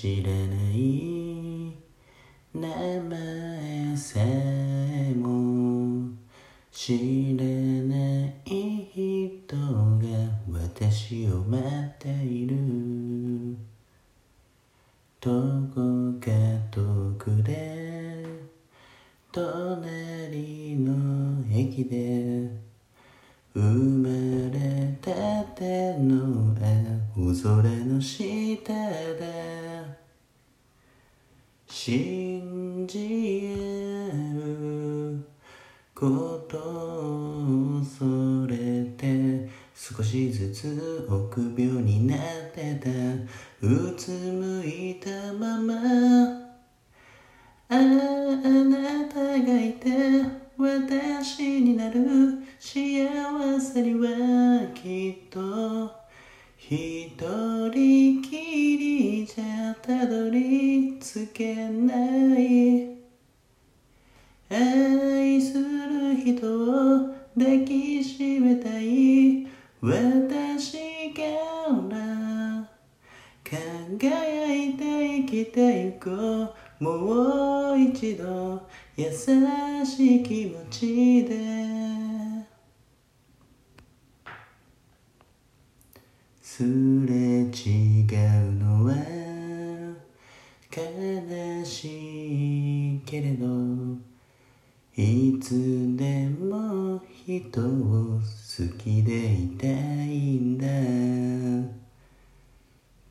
知らない名前さえも知らない人が私を待っている。どこか遠くで隣の駅で生まれたての青空の下で。信じることを恐れて少しずつ臆病になってたうつむいたまま。ああなたがいて私になる幸せにはきっと一人きりじゃたどり着けない愛する人を抱きしめたい。私から輝いて生きてゆこうもう一度優しい気持ちで。すれ悲しいけれどいつでも人を好きでいたいんだ。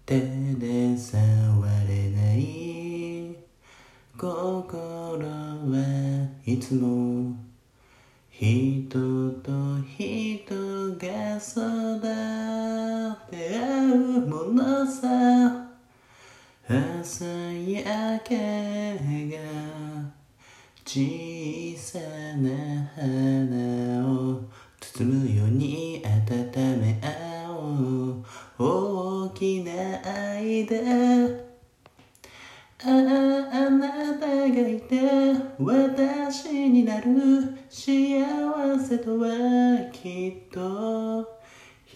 手で触れない心はいつも人と人が育て合うものさ。朝焼けが小さな花を包むように温め合おう大きな愛で。あああなたがいて私になる幸せとはきっと。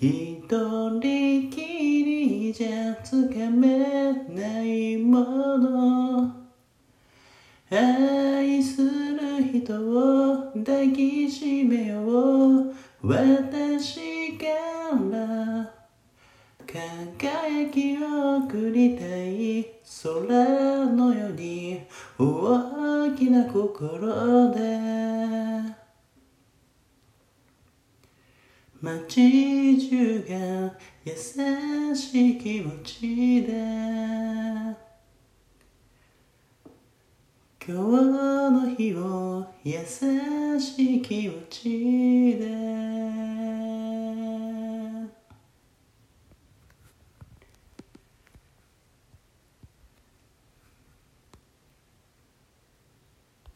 一人きりじゃつかめないもの。愛する人を抱きしめよう。私から。輝きを送りたい。空のように。大きな心で。街中が優しい気持ちで今日の日を優しい気持ちで